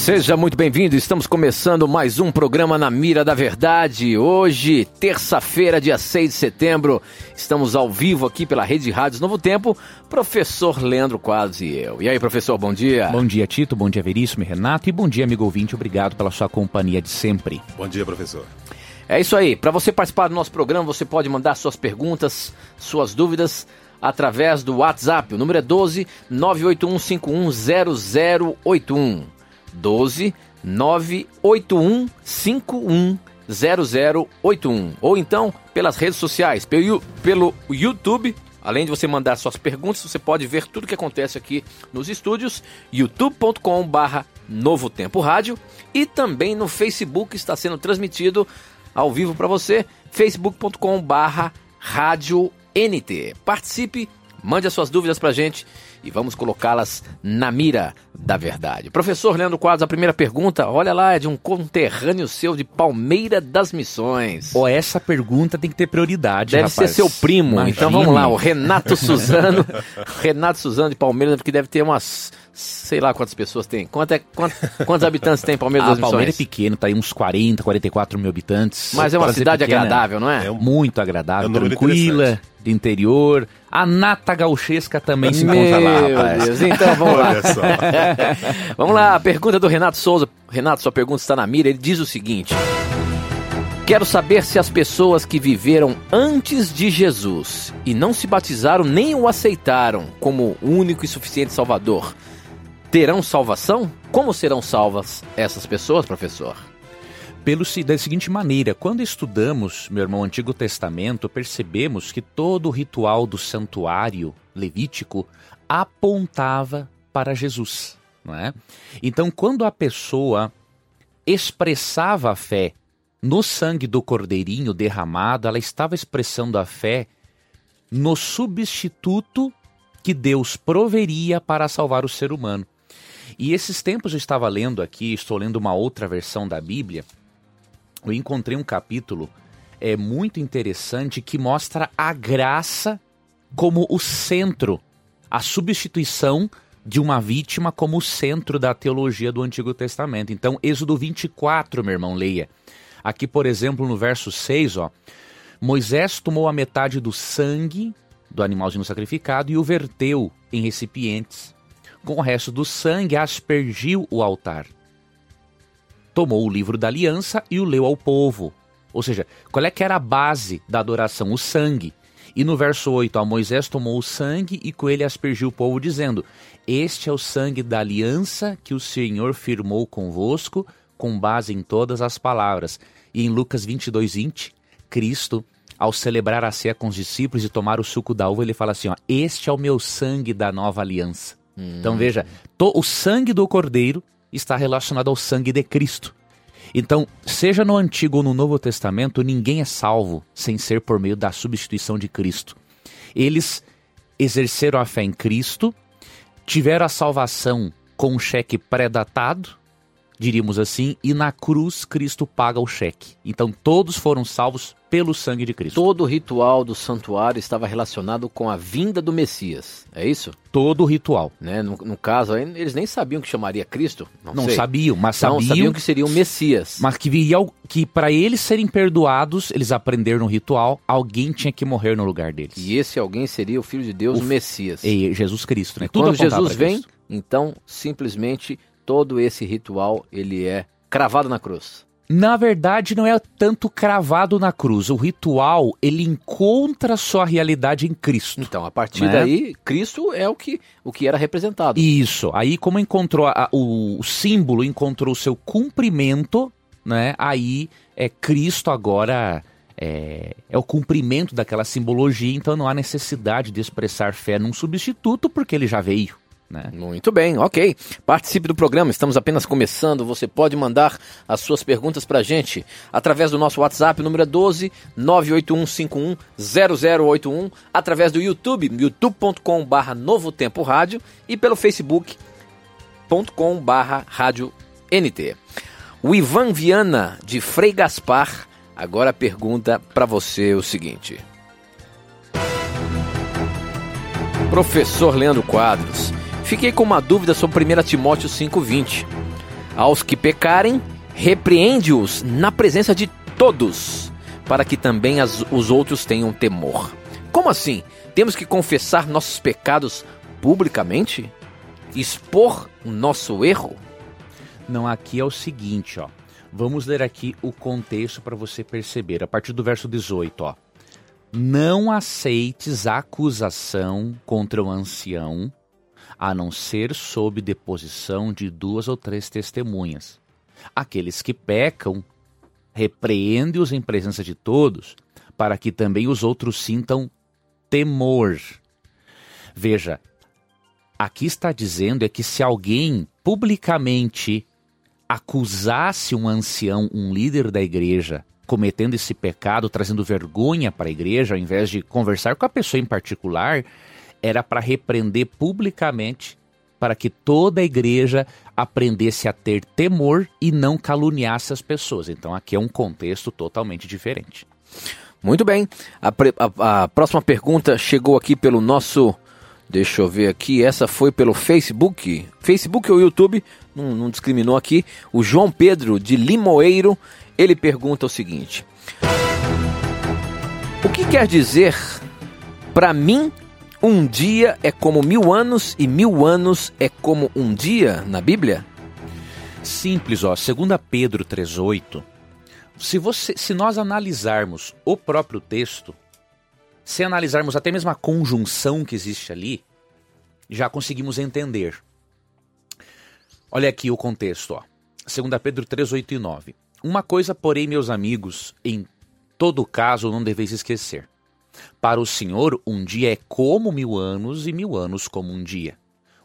Seja muito bem-vindo, estamos começando mais um programa na Mira da Verdade. Hoje, terça-feira, dia 6 de setembro, estamos ao vivo aqui pela Rede Rádios Novo Tempo, professor Leandro Quadros e eu. E aí, professor, bom dia. Bom dia, Tito, bom dia, Veríssimo e Renato, e bom dia, amigo ouvinte, obrigado pela sua companhia de sempre. Bom dia, professor. É isso aí, para você participar do nosso programa, você pode mandar suas perguntas, suas dúvidas através do WhatsApp. O número é 12 981510081. 12 981 51 0081 ou então pelas redes sociais, pelo, pelo YouTube. Além de você mandar suas perguntas, você pode ver tudo que acontece aqui nos estúdios, youtube.com/barra Novo Tempo Rádio e também no Facebook está sendo transmitido ao vivo para você, facebook.com/barra Rádio NT. Participe, mande as suas dúvidas para gente e vamos colocá-las na mira da verdade. Professor Leandro Quadros, a primeira pergunta, olha lá, é de um conterrâneo seu de Palmeira das Missões. Ou essa pergunta tem que ter prioridade, Deve rapaz. ser seu primo. Então vamos lá, o Renato Suzano. Renato Suzano de Palmeiras, porque deve ter umas. Sei lá quantas pessoas tem. Quanto é, quant- quantos habitantes tem Palmeiras A das Missões? Palmeira é pequeno, tá aí uns 40, 44 mil habitantes. Mas é uma ser cidade pequena, agradável, não é? É um- Muito agradável, É um tranquila, de interior. A nata gauchesca também se encontra lá, Meu rapaz. Deus, então vamos lá. Vamos lá, a pergunta do Renato Souza. Renato, sua pergunta está na mira. Ele diz o seguinte: Quero saber se as pessoas que viveram antes de Jesus e não se batizaram nem o aceitaram como único e suficiente Salvador terão salvação? Como serão salvas essas pessoas, professor? Pelo, da seguinte maneira, quando estudamos, meu irmão, o Antigo Testamento, percebemos que todo o ritual do santuário levítico apontava para Jesus, não é? Então, quando a pessoa expressava a fé no sangue do cordeirinho derramado, ela estava expressando a fé no substituto que Deus proveria para salvar o ser humano. E esses tempos eu estava lendo aqui, estou lendo uma outra versão da Bíblia, eu encontrei um capítulo é muito interessante que mostra a graça como o centro, a substituição de uma vítima como o centro da teologia do Antigo Testamento. Então, Êxodo 24, meu irmão, leia. Aqui, por exemplo, no verso 6, ó, Moisés tomou a metade do sangue do animalzinho sacrificado e o verteu em recipientes. Com o resto do sangue, aspergiu o altar tomou o livro da aliança e o leu ao povo. Ou seja, qual é que era a base da adoração? O sangue. E no verso 8, ó, Moisés tomou o sangue e com ele aspergiu o povo, dizendo: Este é o sangue da aliança que o Senhor firmou convosco, com base em todas as palavras. E em Lucas 22, 20, Cristo, ao celebrar a ceia com os discípulos e tomar o suco da uva, ele fala assim: ó, Este é o meu sangue da nova aliança. Então veja, to- o sangue do cordeiro está relacionado ao sangue de Cristo. Então, seja no Antigo ou no Novo Testamento, ninguém é salvo sem ser por meio da substituição de Cristo. Eles exerceram a fé em Cristo, tiveram a salvação com um cheque pré-datado, diríamos assim, e na cruz Cristo paga o cheque. Então, todos foram salvos pelo sangue de Cristo. Todo o ritual do santuário estava relacionado com a vinda do Messias, é isso? Todo o ritual. Né? No, no caso, eles nem sabiam que chamaria Cristo. Não, Não sabiam, mas Não, sabiam, sabiam que seria o Messias. mas que viria que para eles serem perdoados, eles aprenderam no ritual, alguém tinha que morrer no lugar deles. E esse alguém seria o Filho de Deus, o, O- Messias. E Jesus Cristo, né? E quando apontava Jesus vem, então simplesmente todo esse ritual ele é cravado na cruz. Na verdade, não é tanto cravado na cruz. O ritual, ele encontra sua realidade em Cristo. Então, a partir Né? daí, Cristo é o que, o que era representado. Isso. Aí, como encontrou a- o, o símbolo, encontrou o seu cumprimento, né? Aí é Cristo agora é, é o cumprimento daquela simbologia. Então, não há necessidade de expressar fé num substituto, porque ele já veio. Né? Muito bem, ok. Participe do programa, estamos apenas começando. Você pode mandar as suas perguntas para a gente através do nosso WhatsApp, número é 12 981510081, através do YouTube, youtube.com/barra Novo Tempo Rádio e pelo facebook.com/barra Rádio NT. O Ivan Viana, de Frei Gaspar, agora pergunta para você o seguinte. Professor Leandro Quadros, fiquei com uma dúvida sobre 1 Timóteo 5,20. Aos que pecarem, repreende-os na presença de todos, para que também as, os outros tenham temor. Como assim? Temos que confessar nossos pecados publicamente? Expor o nosso erro? Não, aqui é o seguinte, ó. Vamos ler aqui o contexto para você perceber. A partir do verso 18, ó. Não aceites acusação contra o ancião, a não ser sob deposição de duas ou três testemunhas. Aqueles que pecam, repreende-os em presença de todos, para que também os outros sintam temor. Veja, aqui está dizendo é que se alguém publicamente acusasse um ancião, um líder da igreja, cometendo esse pecado, trazendo vergonha para a igreja, ao invés de conversar com a pessoa em particular, era para repreender publicamente, para que toda a igreja aprendesse a ter temor e não caluniasse as pessoas. Então aqui é um contexto totalmente diferente. Muito bem. A, a, a próxima pergunta chegou aqui pelo nosso. Deixa eu ver aqui. Essa foi pelo Facebook. Facebook ou YouTube? Não, não discriminou aqui. O João Pedro de Limoeiro ele pergunta o seguinte: O que quer dizer para mim um dia é como mil anos e mil anos é como um dia na Bíblia? Simples, ó. 2 Pedro 3,8. Se, você, se nós analisarmos o próprio texto, se analisarmos até mesmo a conjunção que existe ali, já conseguimos entender. Olha aqui o contexto, ó. 2 Pedro 3, 8 e 9. Uma coisa, porém, meus amigos, em todo caso não deveis esquecer. Para o Senhor, um dia é como mil anos e mil anos como um dia.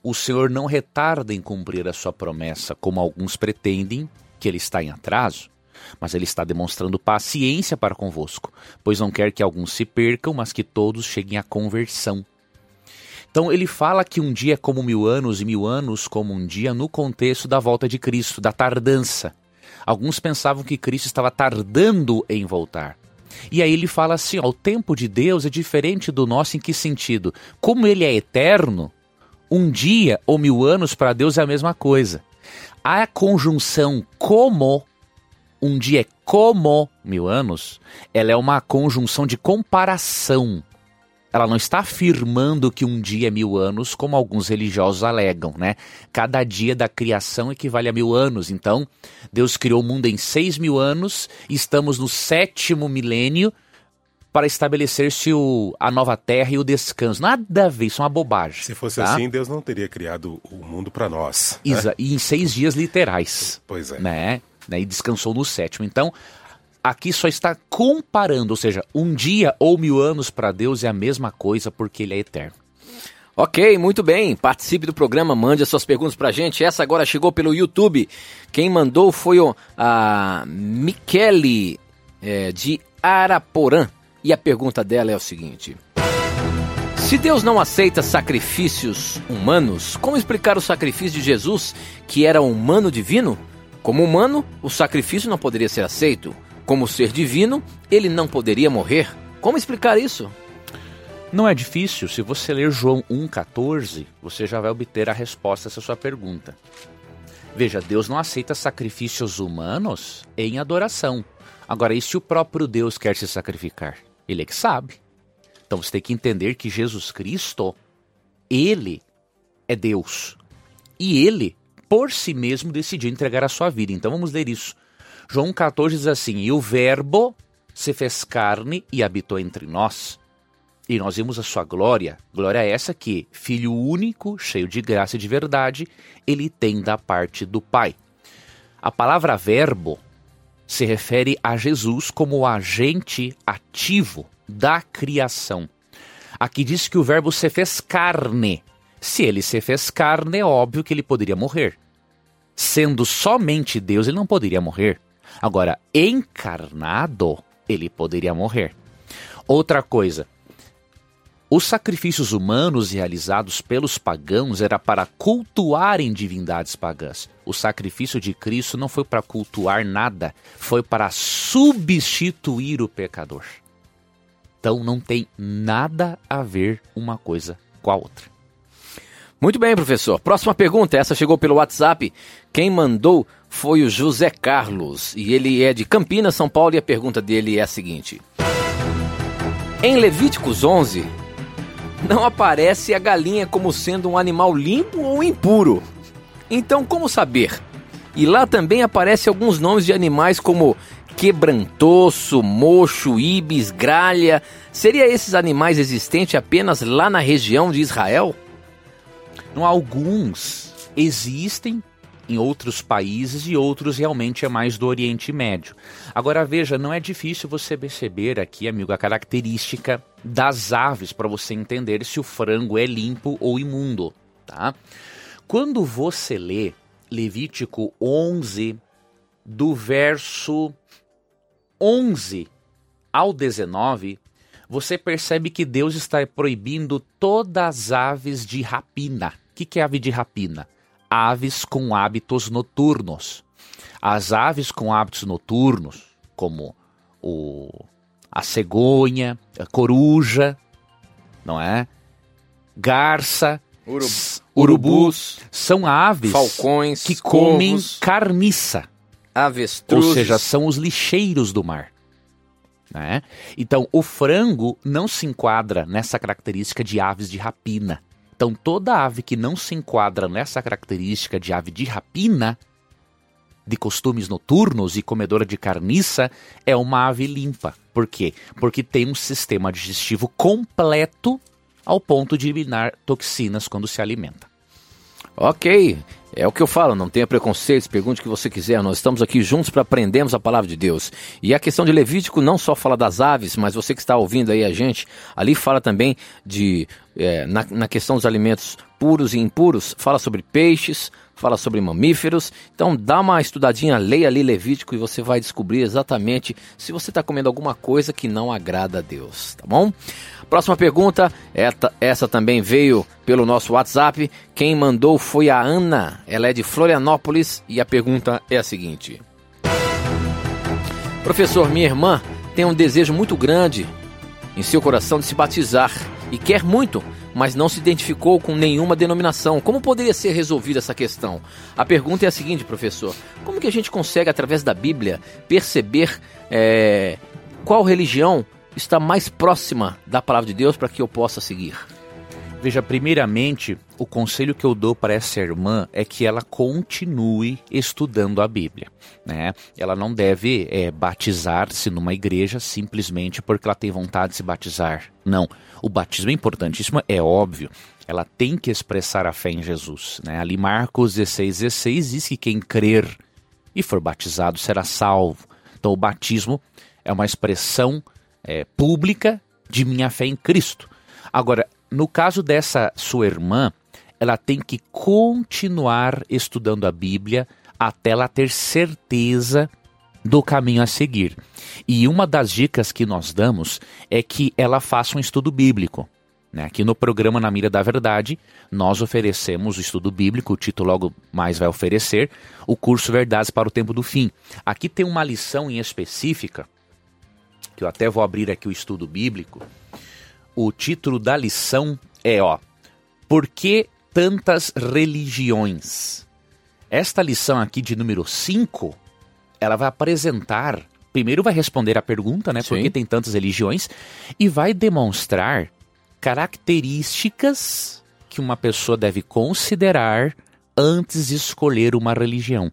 O Senhor não retarda em cumprir a sua promessa, como alguns pretendem que ele está em atraso, mas ele está demonstrando paciência para convosco, pois não quer que alguns se percam, mas que todos cheguem à conversão. Então ele fala que um dia é como mil anos e mil anos como um dia no contexto da volta de Cristo, da tardança. Alguns pensavam que Cristo estava tardando em voltar. E aí ele fala assim: ó, o tempo de Deus é diferente do nosso em que sentido? Como ele é eterno, um dia ou mil anos para Deus é a mesma coisa. A conjunção como, um dia é como mil anos, ela é uma conjunção de comparação ela não está afirmando que um dia é mil anos, como alguns religiosos alegam, né? Cada dia da criação equivale a mil anos. Então, Deus criou o mundo em seis mil anos, estamos no sétimo milênio para estabelecer-se a nova terra e o descanso. Nada a ver, isso é uma bobagem. Se fosse tá? assim, Deus não teria criado o mundo para nós. Né? E em seis dias literais. Pois é. Né? E descansou no sétimo. Então, aqui só está comparando, ou seja, um dia ou mil anos para Deus é a mesma coisa porque ele é eterno. Ok, muito bem. Participe do programa, mande as suas perguntas pra gente. Essa agora chegou pelo YouTube. Quem mandou foi o, a Michele é, de Araporã. E a pergunta dela é o seguinte: Se Deus não aceita sacrifícios humanos, como explicar o sacrifício de Jesus, que era humano divino? Como humano, o sacrifício não poderia ser aceito. Como ser divino, ele não poderia morrer. Como explicar isso? Não é difícil. Se você ler João 1,14, você já vai obter a resposta a essa sua pergunta. Veja, Deus não aceita sacrifícios humanos em adoração. Agora, e se o próprio Deus quer se sacrificar? Ele é que sabe. Então você tem que entender que Jesus Cristo, ele é Deus. E ele, por si mesmo, decidiu entregar a sua vida. Então vamos ler isso. João 14 diz assim: E o Verbo se fez carne e habitou entre nós. E nós vimos a sua glória, glória essa que, Filho único, cheio de graça e de verdade, ele tem da parte do Pai. A palavra verbo se refere a Jesus como o agente ativo da criação. Aqui diz que o verbo se fez carne. Se ele se fez carne, é óbvio que ele poderia morrer. Sendo somente Deus, ele não poderia morrer. Agora, encarnado, ele poderia morrer. Outra coisa, os sacrifícios humanos realizados pelos pagãos era para cultuarem divindades pagãs. O sacrifício de Cristo não foi para cultuar nada, foi para substituir o pecador. Então não tem nada a ver uma coisa com a outra. Muito bem, professor. Próxima pergunta, essa chegou pelo WhatsApp. Quem mandou foi o José Carlos e ele é de Campinas, São Paulo e a pergunta dele é a seguinte: Em Levíticos 11, não aparece a galinha como sendo um animal limpo ou impuro. Então, como saber? E lá também aparecem alguns nomes de animais como quebrantoso, mocho, ibis, gralha. Seria esses animais existentes apenas lá na região de Israel? Alguns existem em outros países e outros realmente é mais do Oriente Médio. Agora veja, não é difícil você perceber aqui, amigo, a característica das aves para você entender se o frango é limpo ou imundo, tá? Quando você lê Levítico 11 do verso 11 ao 19, você percebe que Deus está proibindo todas as aves de rapina. O que, que é ave de rapina? Aves com hábitos noturnos. As aves com hábitos noturnos, como o, a cegonha, a coruja, não é? Garça, Urubu, urubus, são aves falcões que comem carniça. Avestruzes. Ou seja, são os lixeiros do mar. Né? Então, o frango não se enquadra nessa característica de aves de rapina. Então, toda ave que não se enquadra nessa característica de ave de rapina, de costumes noturnos e comedora de carniça, é uma ave limpa. Por quê? Porque tem um sistema digestivo completo ao ponto de eliminar toxinas quando se alimenta. Ok, é o que eu falo, não tenha preconceitos, pergunte o que você quiser. Nós estamos aqui juntos para aprendermos a palavra de Deus. E a questão de Levítico não só fala das aves, mas você que está ouvindo aí a gente, ali fala também de. É, na, na questão dos alimentos puros e impuros, fala sobre peixes, fala sobre mamíferos. Então dá uma estudadinha, leia ali Levítico e você vai descobrir exatamente se você está comendo alguma coisa que não agrada a Deus, tá bom? Próxima pergunta, essa também veio pelo nosso WhatsApp. Quem mandou foi a Ana, ela é de Florianópolis e a pergunta é a seguinte: Professor, minha irmã tem um desejo muito grande em seu coração de se batizar e quer muito, mas não se identificou com nenhuma denominação. Como poderia ser resolvida essa questão? A pergunta é a seguinte, professor: como que a gente consegue, através da Bíblia, perceber é, qual religião está mais próxima da palavra de Deus para que eu possa seguir? Veja, primeiramente, o conselho que eu dou para essa irmã é que ela continue estudando a Bíblia. Né? Ela não deve é, batizar-se numa igreja simplesmente porque ela tem vontade de se batizar. Não. O batismo é importantíssimo, é óbvio. Ela tem que expressar a fé em Jesus. Né? Ali, Marcos 16, 16 diz que quem crer e for batizado será salvo. Então, o batismo é uma expressão é, pública de minha fé em Cristo. Agora, no caso dessa sua irmã, ela tem que continuar estudando a Bíblia até ela ter certeza do caminho a seguir. E uma das dicas que nós damos é que ela faça um estudo bíblico. Né? Aqui no programa Na Mira da Verdade, nós oferecemos o estudo bíblico, o Tito logo mais vai oferecer, o curso Verdades para o Tempo do Fim. Aqui tem uma lição em específica que eu até vou abrir aqui o estudo bíblico, o título da lição é, ó, Por que tantas religiões? Esta lição aqui de número 5, ela vai apresentar, primeiro vai responder a pergunta, né, Sim. por que tem tantas religiões, e vai demonstrar características que uma pessoa deve considerar antes de escolher uma religião.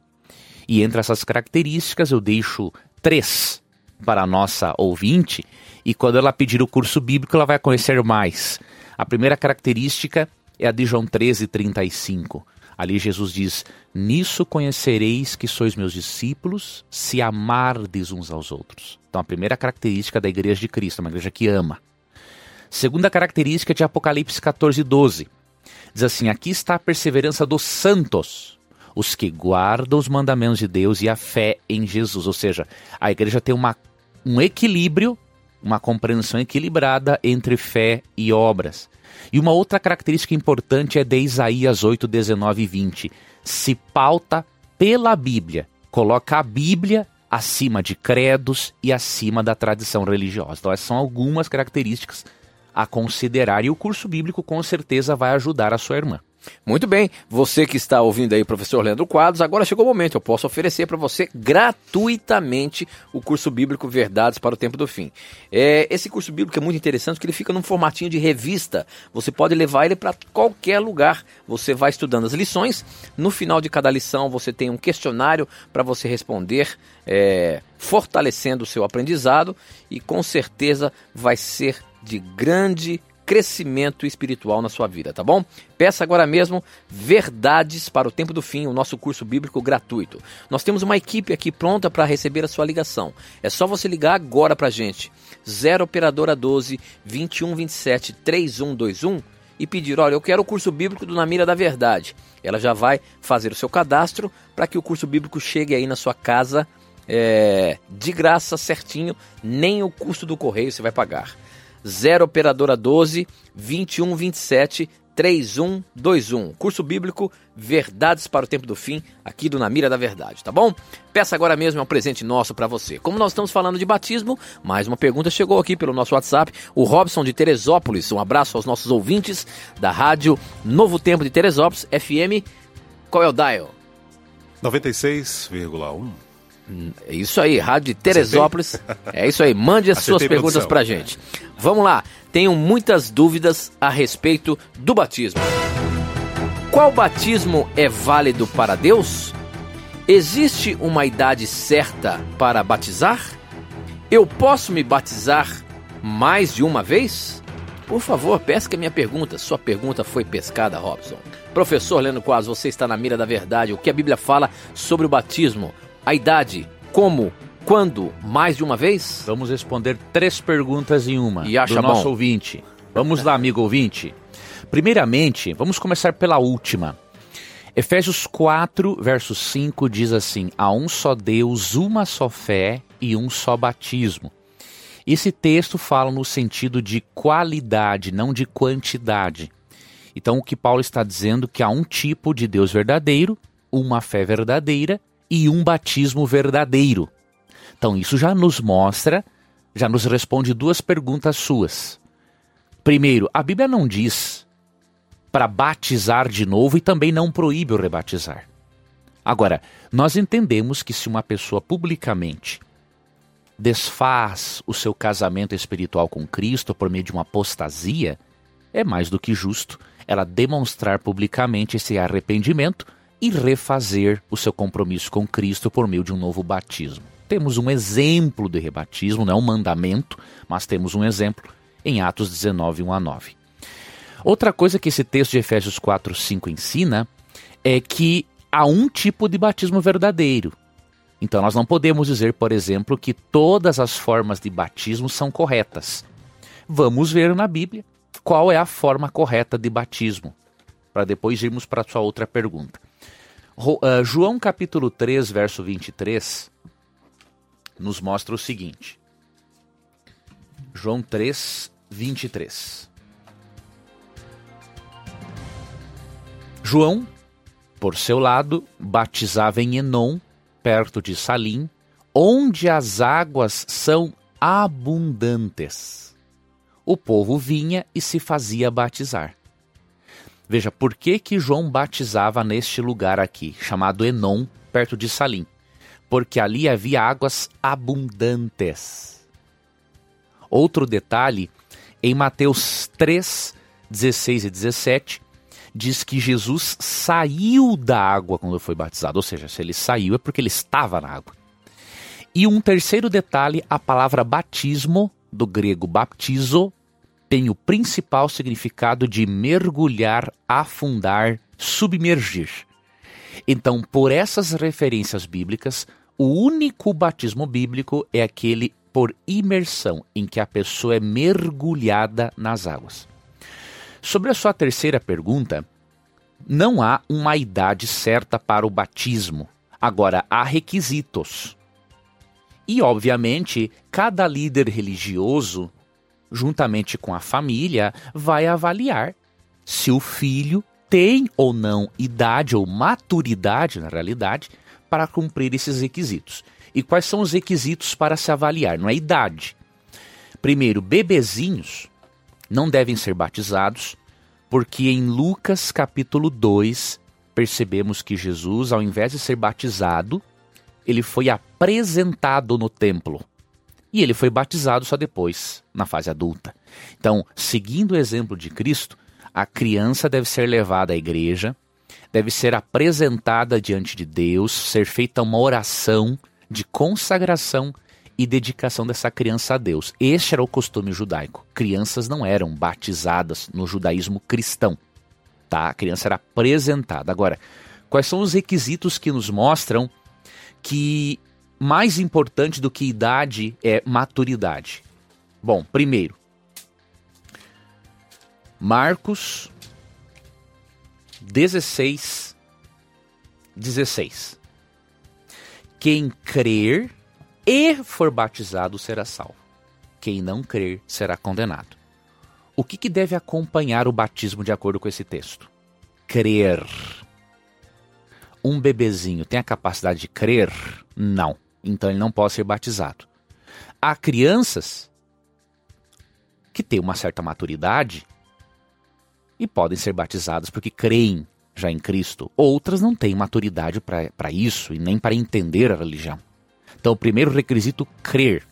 E entre essas características eu deixo três para a nossa ouvinte e quando ela pedir o curso bíblico ela vai conhecer mais. A primeira característica é a de João 13, 35. Ali Jesus diz: Nisso conhecereis que sois meus discípulos, se amardes uns aos outros. Então, a primeira característica da igreja de Cristo, uma igreja que ama. Segunda característica de Apocalipse 14, 12. Diz assim: aqui está a perseverança dos santos, os que guardam os mandamentos de Deus e a fé em Jesus. Ou seja, a igreja tem uma, um equilíbrio, uma compreensão equilibrada entre fé e obras. E uma outra característica importante é de Isaías 8, 19 e 20. Se pauta pela Bíblia, coloca a Bíblia acima de credos e acima da tradição religiosa. Então, essas são algumas características a considerar e o curso bíblico com certeza vai ajudar a sua irmã. Muito bem, você que está ouvindo aí, professor Leandro Quadros, agora chegou o momento, eu posso oferecer para você gratuitamente o curso bíblico Verdades para o Tempo do Fim. É, esse curso bíblico é muito interessante porque ele fica num formatinho de revista, você pode levar ele para qualquer lugar, você vai estudando as lições, no final de cada lição você tem um questionário para você responder, é, fortalecendo o seu aprendizado e com certeza vai ser de grande crescimento espiritual na sua vida, tá bom? Peça agora mesmo Verdades para o Tempo do Fim, o nosso curso bíblico gratuito. Nós temos uma equipe aqui pronta para receber a sua ligação. É só você ligar agora para a gente. 0 operadora 12 21 27 3121 e pedir, olha, eu quero o curso bíblico do Na Mira da Verdade. Ela já vai fazer o seu cadastro para que o curso bíblico chegue aí na sua casa é, de graça, certinho, nem o custo do correio você vai pagar. 0 operadora 12 21 27 3121. Curso bíblico Verdades para o Tempo do Fim, aqui do Na Mira da Verdade, tá bom? Peça agora mesmo, é um presente nosso para você. Como nós estamos falando de batismo, mais uma pergunta chegou aqui pelo nosso WhatsApp. O Robson de Teresópolis, um abraço aos nossos ouvintes da rádio Novo Tempo de Teresópolis, FM. Qual é o dial? 96,1. É isso aí, Rádio de Teresópolis. É isso aí, mande as suas perguntas pra gente. Vamos lá, tenho muitas dúvidas a respeito do batismo. Qual batismo é válido para Deus? Existe uma idade certa para batizar? Eu posso me batizar mais de uma vez? Por favor, pesque a minha pergunta. Sua pergunta foi pescada, Robson. Professor Leno Quas, você está na mira da verdade. O que a Bíblia fala sobre o batismo? A idade, como, quando, mais de uma vez? Vamos responder três perguntas em uma e acha do nosso bom. ouvinte. Vamos lá, amigo ouvinte. Primeiramente, vamos começar pela última. Efésios 4, verso 5 diz assim: Há um só Deus, uma só fé e um só batismo. Esse texto fala no sentido de qualidade, não de quantidade. Então, o que Paulo está dizendo é que há um tipo de Deus verdadeiro, uma fé verdadeira e um batismo verdadeiro. Então, isso já nos mostra, já nos responde duas perguntas suas. Primeiro, a Bíblia não diz para batizar de novo e também não proíbe o rebatizar. Agora, nós entendemos que se uma pessoa publicamente desfaz o seu casamento espiritual com Cristo por meio de uma apostasia, é mais do que justo ela demonstrar publicamente esse arrependimento e refazer o seu compromisso com Cristo por meio de um novo batismo. Temos um exemplo de rebatismo, não é um mandamento, mas temos um exemplo em Atos 19, 1 a 9. Outra coisa que esse texto de Efésios 4, 5 ensina é que há um tipo de batismo verdadeiro. Então nós não podemos dizer, por exemplo, que todas as formas de batismo são corretas. Vamos ver na Bíblia qual é a forma correta de batismo, para depois irmos para a sua outra pergunta. Uh, João capítulo 3, verso 23, nos mostra o seguinte. João 3, 23. João, por seu lado, batizava em Enon, perto de Salim, onde as águas são abundantes. O povo vinha e se fazia batizar. Veja, por que, que João batizava neste lugar aqui, chamado Enon, perto de Salim? Porque ali havia águas abundantes. Outro detalhe, em Mateus 3, 16 e 17, diz que Jesus saiu da água quando foi batizado. Ou seja, se ele saiu é porque ele estava na água. E um terceiro detalhe, a palavra batismo, do grego baptizo, tem o principal significado de mergulhar, afundar, submergir. Então, por essas referências bíblicas, o único batismo bíblico é aquele por imersão, em que a pessoa é mergulhada nas águas. Sobre a sua terceira pergunta, não há uma idade certa para o batismo. Agora, há requisitos. E, obviamente, cada líder religioso, juntamente com a família, vai avaliar se o filho tem ou não idade ou maturidade, na realidade, para cumprir esses requisitos. E quais são os requisitos para se avaliar? Não é idade. Primeiro, bebezinhos não devem ser batizados, porque em Lucas capítulo 2 percebemos que Jesus, ao invés de ser batizado, ele foi apresentado no templo. E ele foi batizado só depois, na fase adulta. Então, seguindo o exemplo de Cristo, a criança deve ser levada à igreja, deve ser apresentada diante de Deus, ser feita uma oração de consagração e dedicação dessa criança a Deus. Este era o costume judaico. Crianças não eram batizadas no judaísmo cristão. Tá? A criança era apresentada. Agora, quais são os requisitos que nos mostram que mais importante do que idade é maturidade? Bom, primeiro, Marcos 16, 16. Quem crer e for batizado será salvo. Quem não crer será condenado. O que, que deve acompanhar o batismo de acordo com esse texto? Crer. Um bebezinho tem a capacidade de crer? Não. Então ele não pode ser batizado. Há crianças que têm uma certa maturidade e podem ser batizadas porque creem já em Cristo. Outras não têm maturidade para isso e nem para entender a religião. Então, primeiro requisito, crer.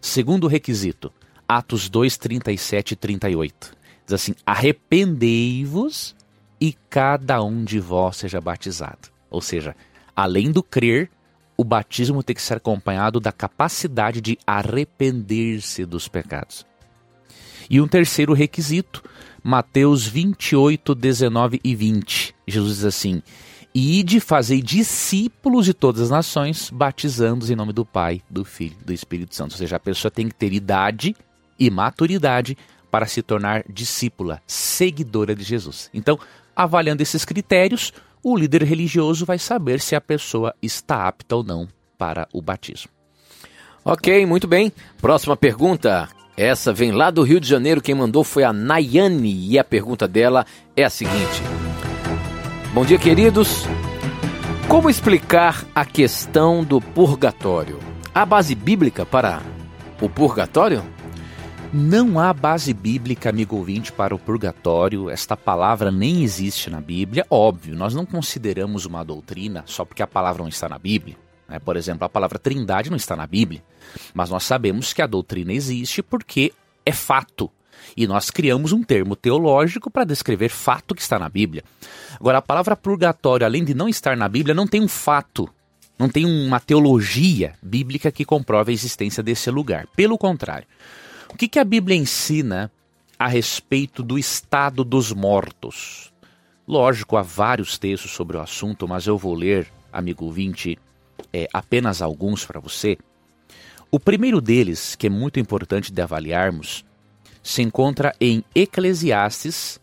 Segundo requisito, Atos 2, 37 e 38. Diz assim: arrependei-vos e cada um de vós seja batizado. Ou seja, além do crer, o batismo tem que ser acompanhado da capacidade de arrepender-se dos pecados. E um terceiro requisito, Mateus 28, 19 e 20. Jesus diz assim: e fazer discípulos de todas as nações, batizando-os em nome do Pai, do Filho e do Espírito Santo. Ou seja, a pessoa tem que ter idade e maturidade para se tornar discípula, seguidora de Jesus. Então, avaliando esses critérios, o líder religioso vai saber se a pessoa está apta ou não para o batismo. Ok, muito bem. Próxima pergunta. Essa vem lá do Rio de Janeiro. Quem mandou foi a Nayane e a pergunta dela é a seguinte. Bom dia, queridos. Como explicar a questão do purgatório? Há base bíblica para o purgatório? Não há base bíblica, amigo ouvinte, para o purgatório. Esta palavra nem existe na Bíblia. Óbvio, nós não consideramos uma doutrina só porque a palavra não está na Bíblia. Né? Por exemplo, a palavra trindade não está na Bíblia. Mas nós sabemos que a doutrina existe porque é fato. E nós criamos um termo teológico para descrever fato que está na Bíblia. Agora, a palavra purgatório, além de não estar na Bíblia, não tem um fato, não tem uma teologia bíblica que comprove a existência desse lugar. Pelo contrário, o que, que a Bíblia ensina a respeito do estado dos mortos? Lógico, há vários textos sobre o assunto, mas eu vou ler, amigo ouvinte, é, apenas alguns para você. O primeiro deles, que é muito importante de avaliarmos, se encontra em Eclesiastes,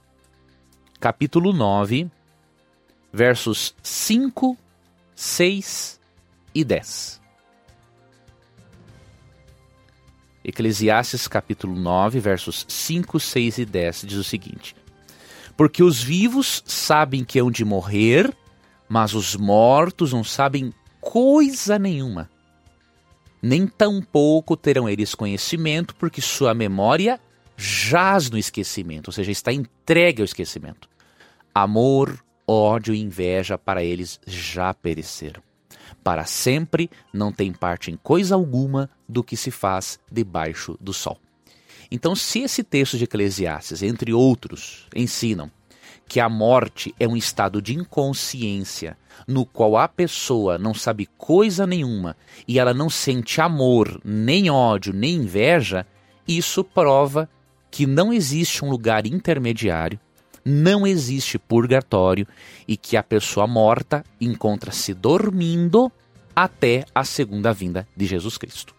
capítulo 9, versos 5, 6 e 10. Eclesiastes capítulo 9, versos 5, 6 e 10 diz o seguinte: Porque os vivos sabem que hão de morrer, mas os mortos não sabem coisa nenhuma. Nem tampouco terão eles conhecimento, porque sua memória jaz no esquecimento, ou seja, está entregue ao esquecimento. Amor, ódio e inveja para eles já pereceram. Para sempre não tem parte em coisa alguma do que se faz debaixo do sol. Então, se esse texto de Eclesiastes, entre outros, ensinam que a morte é um estado de inconsciência no qual a pessoa não sabe coisa nenhuma e ela não sente amor, nem ódio, nem inveja, isso prova que não existe um lugar intermediário, não existe purgatório e que a pessoa morta encontra-se dormindo até a segunda vinda de Jesus Cristo.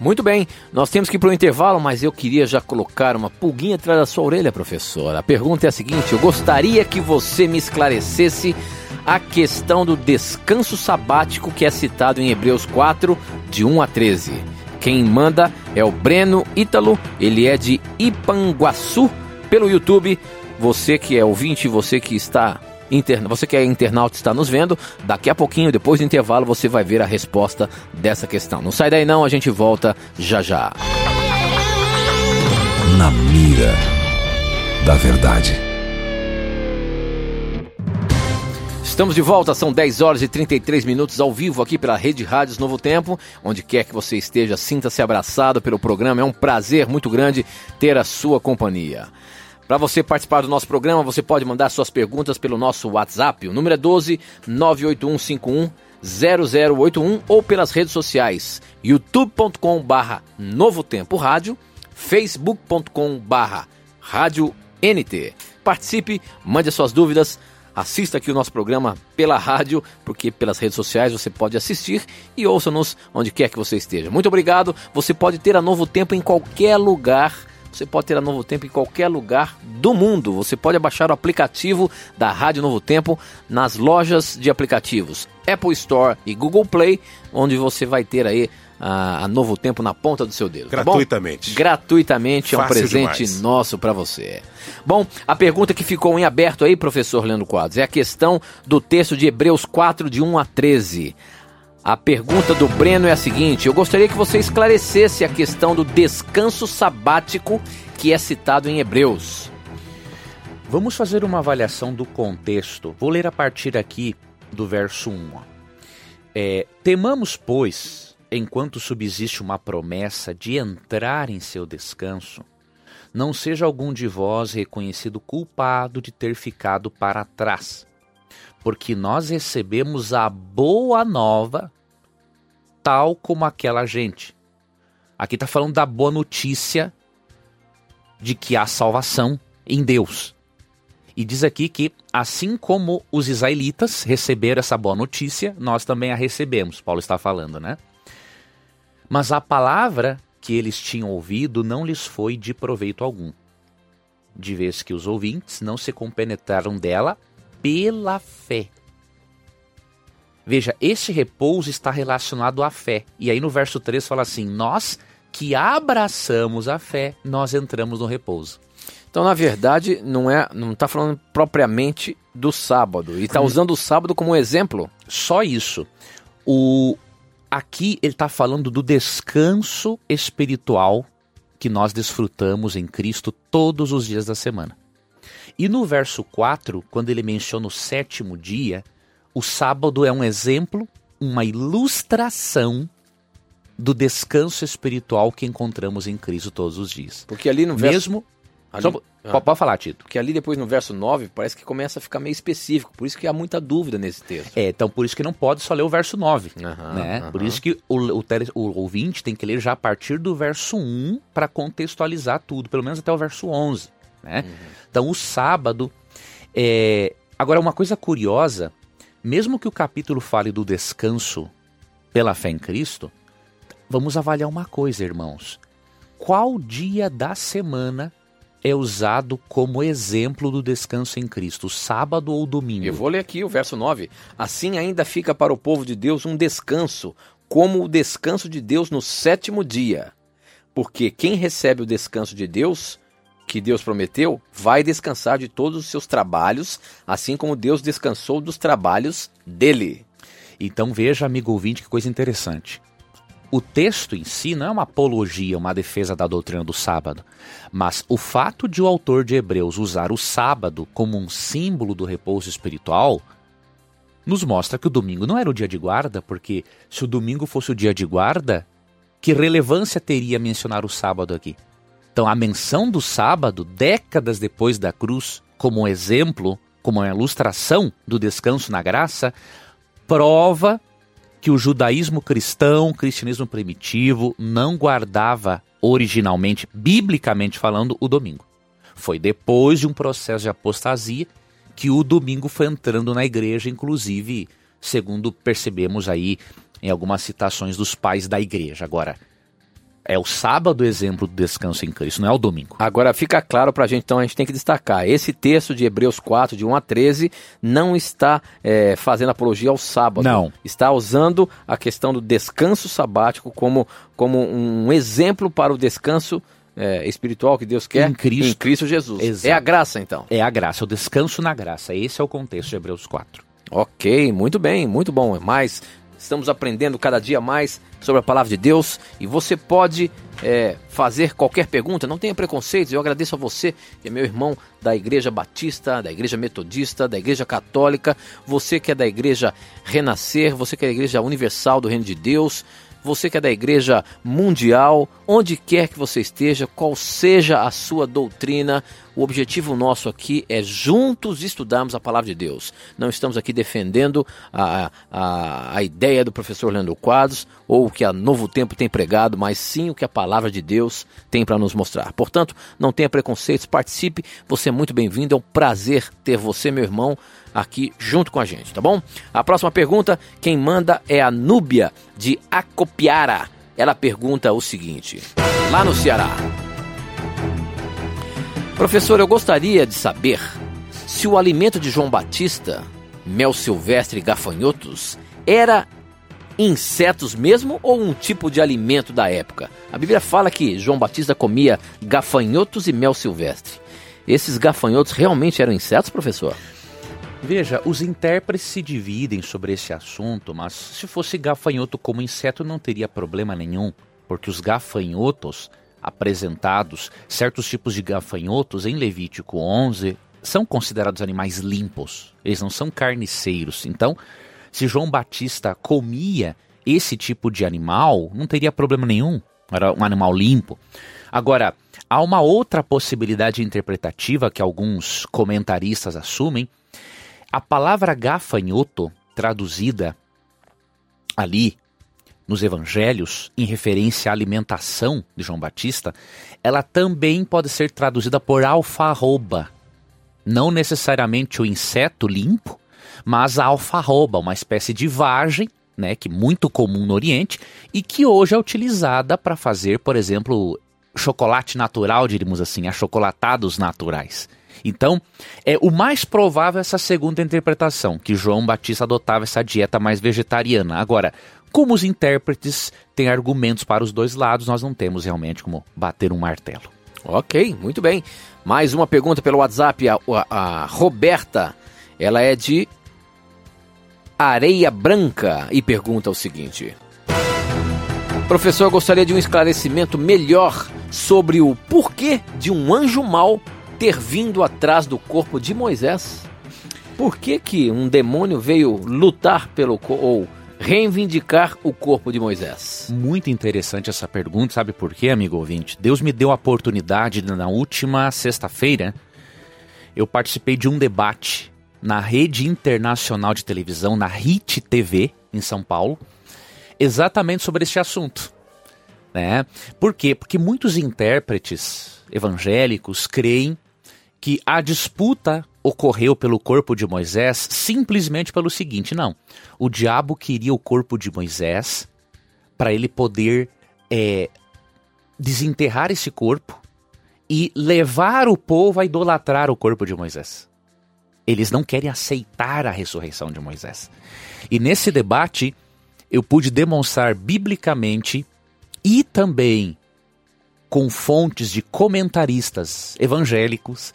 Muito bem, nós temos que ir para o intervalo, mas eu queria já colocar uma pulguinha atrás da sua orelha, professor. A pergunta é a seguinte: eu gostaria que você me esclarecesse a questão do descanso sabático que é citado em Hebreus 4, de 1 a 13. Quem manda é o Breno Ítalo, ele é de Ipanguaçu, pelo YouTube. Você que é ouvinte, você que está interna, você que é internauta está nos vendo, daqui a pouquinho, depois do intervalo, você vai ver a resposta dessa questão. Não sai daí não, a gente volta já já. Na mira da verdade. Estamos de volta, são 10 horas e 33 minutos ao vivo aqui pela Rede Rádios Novo Tempo. Onde quer que você esteja, sinta-se abraçado pelo programa. É um prazer muito grande ter a sua companhia. Para você participar do nosso programa, você pode mandar suas perguntas pelo nosso WhatsApp. O número é 12 98151 0081 ou pelas redes sociais youtube.com barra Novo Tempo Rádio, facebook.com barra Rádio NT. Participe, mande as suas dúvidas, assista aqui o nosso programa pela rádio, porque pelas redes sociais você pode assistir e ouça-nos onde quer que você esteja. Muito obrigado. Você pode ter a Novo Tempo em qualquer lugar você pode ter a Novo Tempo em qualquer lugar do mundo. Você pode baixar o aplicativo da Rádio Novo Tempo nas lojas de aplicativos Apple Store e Google Play, onde você vai ter aí a, a Novo Tempo na ponta do seu dedo. Gratuitamente. Tá Gratuitamente, é um Fácil presente demais. nosso para você. Bom, a pergunta que ficou em aberto aí, professor Leandro Quadros, é a questão do texto de Hebreus 4, de 1 a 13. A pergunta do Breno é a seguinte: eu gostaria que você esclarecesse a questão do descanso sabático que é citado em Hebreus. Vamos fazer uma avaliação do contexto. Vou ler a partir aqui do verso 1. ó. É, Temamos, pois, enquanto subsiste uma promessa de entrar em seu descanso, não seja algum de vós reconhecido culpado de ter ficado para trás, porque nós recebemos a boa nova, tal como aquela gente. Aqui está falando da boa notícia de que há salvação em Deus. E diz aqui que, assim como os israelitas receberam essa boa notícia, nós também a recebemos. Paulo está falando, né? Mas a palavra que eles tinham ouvido não lhes foi de proveito algum, de vez que os ouvintes não se compenetraram dela pela fé. Veja, este repouso está relacionado à fé. E aí no verso 3 fala assim: Nós que abraçamos a fé, nós entramos no repouso. Então, na verdade, não é, não está falando propriamente do sábado e está usando o sábado como um exemplo. Só isso. O aqui ele está falando do descanso espiritual que nós desfrutamos em Cristo todos os dias da semana. E no verso 4, quando ele menciona o sétimo dia, o sábado é um exemplo, uma ilustração do descanso espiritual que encontramos em Cristo todos os dias. Porque ali no verso. Mesmo. ali- Só- ah, Pode falar, Tito. Porque ali depois no verso 9 parece que começa a ficar meio específico. Por isso que há muita dúvida nesse texto. É, então por isso que não pode só ler o verso 9. Aham, né? Por isso que o, o, tele- o ouvinte tem que ler já a partir do verso 1 para contextualizar tudo, pelo menos até o verso 11. Né? Então o sábado. É... Agora, uma coisa curiosa: mesmo que o capítulo fale do descanso pela fé em Cristo, vamos avaliar uma coisa, irmãos. Qual dia da semana é usado como exemplo do descanso em Cristo? Sábado ou domingo? Eu vou ler aqui o verso 9. Assim ainda fica para o povo de Deus um descanso, como o descanso de Deus no sétimo dia. Porque quem recebe o descanso de Deus, que Deus prometeu, vai descansar de todos os seus trabalhos, assim como Deus descansou dos trabalhos dele. Então veja, amigo ouvinte, que coisa interessante. O texto em si não é uma apologia, uma defesa da doutrina do sábado, mas o fato de o autor de Hebreus usar o sábado como um símbolo do repouso espiritual nos mostra que o domingo não era o dia de guarda, porque se o domingo fosse o dia de guarda, que relevância teria mencionar o sábado aqui? Então a menção do sábado, décadas depois da cruz, como um exemplo, como uma ilustração do descanso na graça, prova que o judaísmo cristão, o cristianismo primitivo, não guardava originalmente, biblicamente falando, o domingo. Foi depois de um processo de apostasia que o domingo foi entrando na igreja, inclusive, segundo percebemos aí em algumas citações dos pais da igreja. Agora, É o sábado o exemplo do descanso em Cristo, não é o domingo. Agora fica claro para a gente, então a gente tem que destacar: esse texto de Hebreus 4, de 1 a 13, não está é, fazendo apologia ao sábado. Não. Está usando a questão do descanso sabático como, como um exemplo para o descanso é, espiritual que Deus quer Em Cristo. em Cristo Jesus. Exato. É a graça, então. É a graça, o descanso na graça. Esse é o contexto de Hebreus 4. Ok, muito bem, muito bom. Mas estamos aprendendo cada dia mais sobre a palavra de Deus e você pode é, fazer qualquer pergunta, não tenha preconceitos. Eu agradeço a você, que é meu irmão da Igreja Batista, da Igreja Metodista, da Igreja Católica, você que é da Igreja Renascer, você que é da Igreja Universal do Reino de Deus. Você que é da igreja mundial, onde quer que você esteja, qual seja a sua doutrina, o objetivo nosso aqui é juntos estudarmos a palavra de Deus. Não estamos aqui defendendo a, a, a ideia do professor Leandro Quadros ou o que a Novo Tempo tem pregado, mas sim o que a palavra de Deus tem para nos mostrar. Portanto, não tenha preconceitos, participe, você é muito bem-vindo, é um prazer ter você, meu irmão, aqui junto com a gente, tá bom? A próxima pergunta, quem manda é a Núbia de Acopiara. Ela pergunta o seguinte: lá no Ceará. Professor, eu gostaria de saber se o alimento de João Batista, mel silvestre e gafanhotos, era insetos mesmo ou um tipo de alimento da época? A Bíblia fala que João Batista comia gafanhotos e mel silvestre. Esses gafanhotos realmente eram insetos, professor? Veja, os intérpretes se dividem sobre esse assunto, mas se fosse gafanhoto como inseto não teria problema nenhum, porque os gafanhotos apresentados, certos tipos de gafanhotos em Levítico 11, são considerados animais limpos, eles não são carniceiros. Então, se João Batista comia esse tipo de animal, não teria problema nenhum, era um animal limpo. Agora, há uma outra possibilidade interpretativa que alguns comentaristas assumem. A palavra gafanhoto, traduzida ali nos evangelhos, em referência à alimentação de João Batista, ela também pode ser traduzida por alfarroba. Não necessariamente o inseto limpo, mas a alfarroba, uma espécie de vagem, né, que é muito comum no Oriente e que hoje é utilizada para fazer, por exemplo, chocolate natural, diríamos assim, achocolatados naturais. Então, é o mais provável essa segunda interpretação, que João Batista adotava essa dieta mais vegetariana. Agora, como os intérpretes têm argumentos para os dois lados, nós não temos realmente como bater um martelo. Ok, muito bem. Mais uma pergunta pelo WhatsApp. A, a, a Roberta, ela é de Areia Branca e pergunta o seguinte: Professor, eu gostaria de um esclarecimento melhor sobre o porquê de um anjo mau ter vindo atrás do corpo de Moisés. Por que, que um demônio veio lutar pelo ou reivindicar o corpo de Moisés? Muito interessante essa pergunta, sabe por quê, amigo ouvinte? Deus me deu a oportunidade de, na última sexta-feira, eu participei de um debate na rede internacional de televisão, na RIT TV, em São Paulo, exatamente sobre este assunto. Né? Por quê? Porque muitos intérpretes evangélicos creem que a disputa ocorreu pelo corpo de Moisés simplesmente pelo seguinte: não. O diabo queria o corpo de Moisés para ele poder é, desenterrar esse corpo e levar o povo a idolatrar o corpo de Moisés. Eles não querem aceitar a ressurreição de Moisés. E nesse debate, eu pude demonstrar biblicamente e também com fontes de comentaristas evangélicos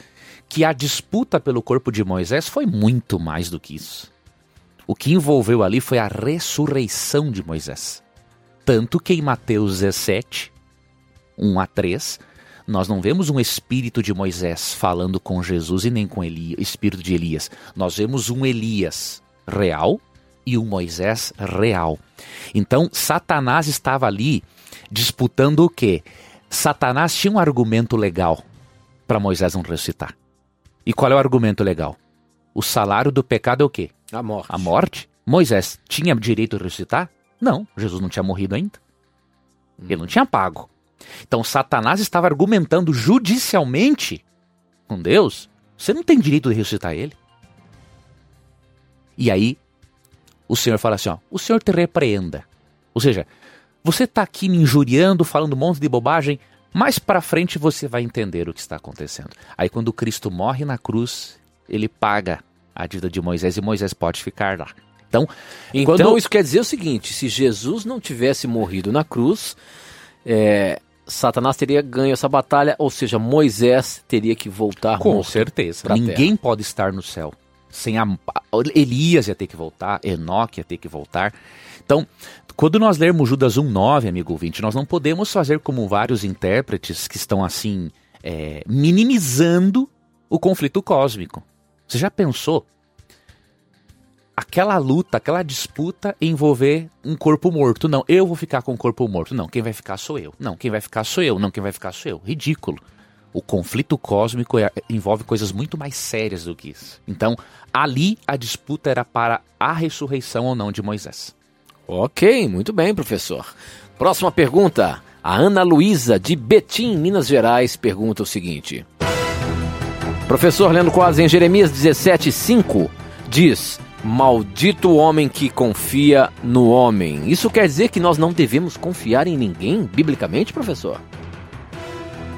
que a disputa pelo corpo de Moisés foi muito mais do que isso. O que envolveu ali foi a ressurreição de Moisés. Tanto que em Mateus 17, 1 a 3, nós não vemos um espírito de Moisés falando com Jesus e nem com Elias, espírito de Elias. Nós vemos um Elias real e um Moisés real. Então, Satanás estava ali disputando o quê? Satanás tinha um argumento legal para Moisés não ressuscitar. E qual é o argumento legal? O salário do pecado é o quê? A morte. A morte? Moisés tinha direito de ressuscitar? Não, Jesus não tinha morrido ainda. Ele não tinha pago. Então Satanás estava argumentando judicialmente com Deus. Você não tem direito de ressuscitar ele. E aí o Senhor fala assim: ó, o Senhor te repreenda. Ou seja, Você tá aqui me injuriando, falando um monte de bobagem, mais para frente você vai entender o que está acontecendo. Aí quando Cristo morre na cruz, ele paga a dívida de Moisés e Moisés pode ficar lá. Então, Então quando- isso quer dizer o seguinte: se Jesus não tivesse morrido na cruz, é, Satanás teria ganho essa batalha, ou seja, Moisés teria que voltar Com certeza. Ninguém pode estar no céu. Sem a... Elias ia ter que voltar, Enoque ia ter que voltar. Então, quando nós lermos Judas 1,9, amigo ouvinte, nós não podemos fazer como vários intérpretes que estão assim, é, minimizando o conflito cósmico. Você já pensou? Aquela luta, aquela disputa envolver um corpo morto. Não, eu vou ficar com o corpo morto. Não, quem vai ficar sou eu. Não, quem vai ficar sou eu. Não, quem vai ficar sou eu. Ridículo. O conflito cósmico é- envolve coisas muito mais sérias do que isso. Então, ali a disputa era para a ressurreição ou não de Moisés. Ok, muito bem, professor. Próxima pergunta. A Ana Luísa, de Betim, Minas Gerais, pergunta o seguinte. Professor Leandro Quadros, em Jeremias 17,5, diz: Maldito o homem que confia no homem. Isso quer dizer que nós não devemos confiar em ninguém, biblicamente, professor?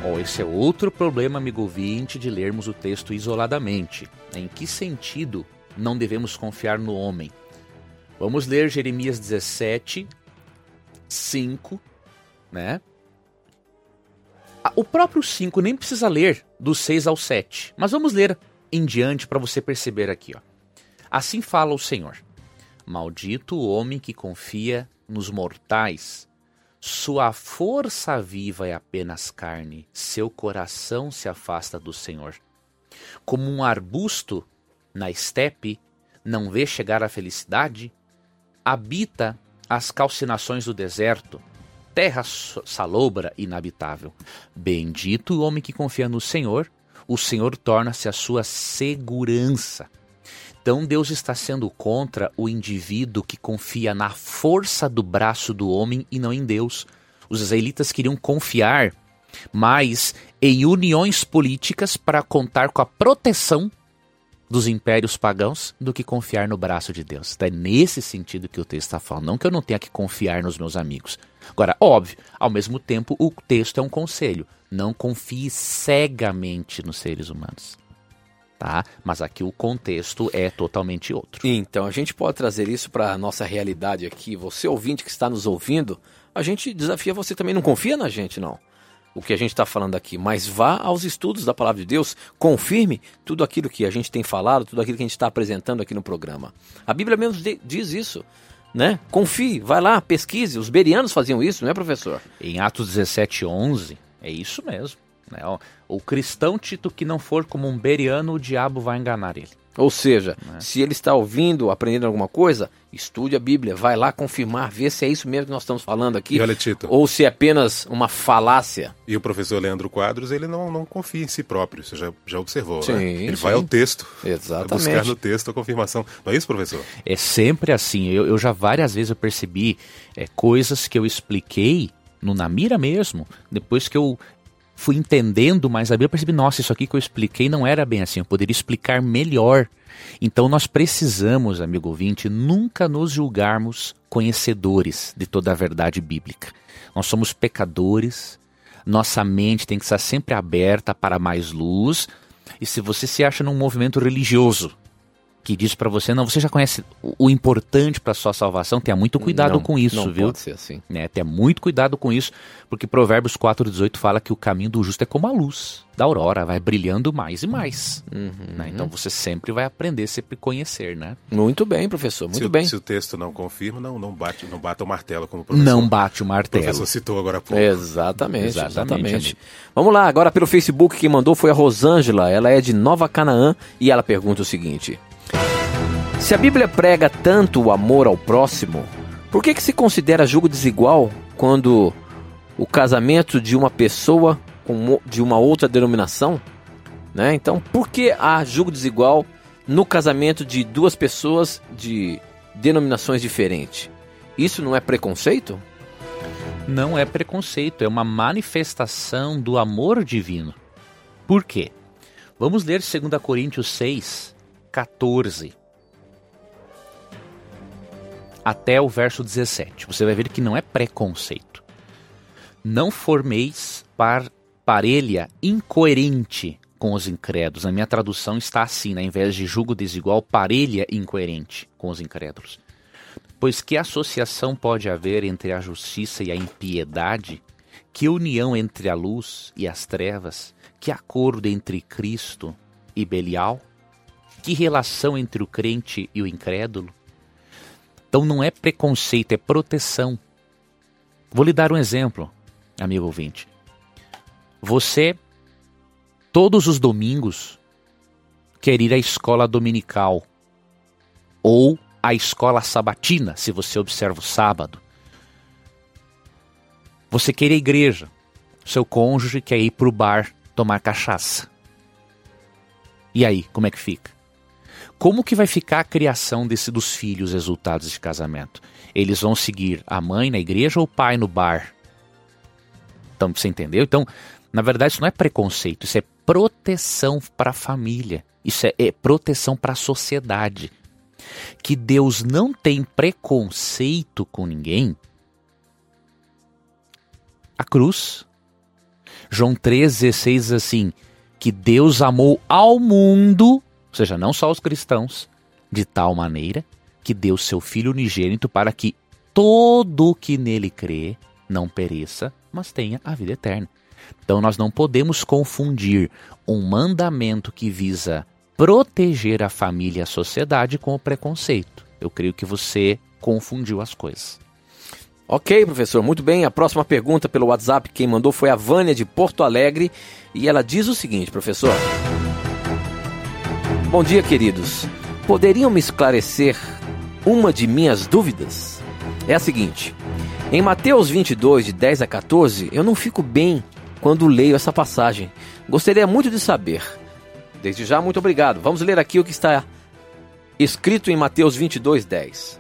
Oh, esse é outro problema, amigo ouvinte, de lermos o texto isoladamente. Em que sentido não devemos confiar no homem? Vamos ler Jeremias 17, 5, né? Ah, O próprio 5 nem precisa ler do 6 ao 7, mas vamos ler em diante para você perceber aqui, ó. Assim fala o Senhor: Maldito o homem que confia nos mortais. Sua força viva é apenas carne, seu coração se afasta do Senhor. Como um arbusto na estepe não vê chegar a felicidade, habita as calcinações do deserto, terra salobra inabitável. Bendito o homem que confia no Senhor, o Senhor torna-se a sua segurança. Então Deus está sendo contra o indivíduo que confia na força do braço do homem e não em Deus. Os israelitas queriam confiar mais em uniões políticas para contar com a proteção dos impérios pagãos do que confiar no braço de Deus. Então é nesse sentido que o texto está falando. Não que eu não tenha que confiar nos meus amigos. Agora, óbvio, ao mesmo tempo, o texto é um conselho. Não confie cegamente nos seres humanos. Tá? Mas aqui o contexto é totalmente outro. Então, a gente pode trazer isso para a nossa realidade aqui. Você, ouvinte que está nos ouvindo, a gente desafia você também. Não confia na gente, não. O que a gente está falando aqui. Mas vá aos estudos da palavra de Deus. Confirme tudo aquilo que a gente tem falado, tudo aquilo que a gente está apresentando aqui no programa. A Bíblia mesmo diz isso. Né? Confie, vai lá, pesquise. Os berianos faziam isso, não é, professor? Em Atos 17, 11, é isso mesmo. Né? O cristão Tito que não for como um beriano, o diabo vai enganar ele. Ou seja, se ele está ouvindo, aprendendo alguma coisa, estude a Bíblia, vai lá confirmar, ver se é isso mesmo que nós estamos falando aqui. E olha, Tito. Ou se é apenas uma falácia. E o professor Leandro Quadros, ele não, não confia em si próprio, você já, já observou, Sim, né? Ele sim. vai ao texto, Exatamente. vai buscar no texto a confirmação. Não é isso, professor? É sempre assim. Eu, eu já várias vezes eu percebi é, coisas que eu expliquei no Namira mesmo, depois que eu fui entendendo mais a Bíblia, percebi, nossa, isso aqui que eu expliquei não era bem assim, eu poderia explicar melhor. Então nós precisamos, amigo ouvinte, nunca nos julgarmos conhecedores de toda a verdade bíblica. Nós somos pecadores, nossa mente tem que estar sempre aberta para mais luz. E se você se acha num movimento religioso que diz para você, não, você já conhece o, o importante para sua salvação, tenha muito cuidado Não, com isso, não viu? pode ser assim. né? Tenha muito cuidado com isso, porque Provérbios 4,18 fala que o caminho do justo é como a luz da aurora, vai brilhando mais e mais. Uhum. né? Então você sempre vai aprender, sempre conhecer, né? Muito bem, professor, muito se, o- bem. Se o texto não confirma, não, não, bate, não bata o martelo, como o professor, Não bate o o martelo. professor citou agora há pouco. Exatamente, Exatamente, exatamente. Vamos lá, agora pelo Facebook quem mandou foi a Rosângela, ela é de Nova Canaã e ela pergunta o seguinte: Se a Bíblia prega tanto o amor ao próximo, por que que se considera julgo desigual quando o casamento de uma pessoa com de uma outra denominação, né? Então, por que há julgo desigual no casamento de duas pessoas de denominações diferentes? Isso não é preconceito? Não é preconceito, é uma manifestação do amor divino. Por quê? Vamos ler 2 Coríntios 6, 14. Até o verso 17. Você vai ver que não é preconceito. Não formeis par parelha incoerente com os incrédulos. Na minha tradução está assim, né? em vez de julgo desigual, parelha incoerente com os incrédulos. Pois que associação pode haver entre a justiça e a impiedade? Que união entre a luz e as trevas? Que acordo entre Cristo e Belial? Que relação entre o crente e o incrédulo? Então não é preconceito, é proteção. Vou lhe dar um exemplo, amigo ouvinte. Você, todos os domingos, quer ir à escola dominical ou à escola sabatina, se você observa o sábado. Você quer ir à igreja, seu cônjuge quer ir para o bar tomar cachaça. E aí, como é que fica? Como que vai ficar a criação desse dos filhos resultados de casamento? Eles vão seguir a mãe na igreja ou o pai no bar? Então, você entendeu? Então, na verdade, isso não é preconceito, isso é proteção para a família. Isso é, é proteção para a sociedade. Que Deus não tem preconceito com ninguém. A cruz. João 3,16 diz assim: que Deus amou ao mundo ou seja, não só os cristãos, de tal maneira que deu seu Filho unigênito para que todo que nele crê não pereça, mas tenha a vida eterna. Então nós não podemos confundir um mandamento que visa proteger a família e a sociedade com o preconceito. Eu creio que você confundiu as coisas. Ok, professor, muito bem. A próxima pergunta pelo WhatsApp, quem mandou foi a Vânia de Porto Alegre. E ela diz o seguinte, professor. Bom dia, queridos. Poderiam me esclarecer uma de minhas dúvidas? É a seguinte: em Mateus 22, de 10 a 14, eu não fico bem quando leio essa passagem. Gostaria muito de saber. Desde já, muito obrigado. Vamos ler aqui o que está escrito em Mateus 22, 10.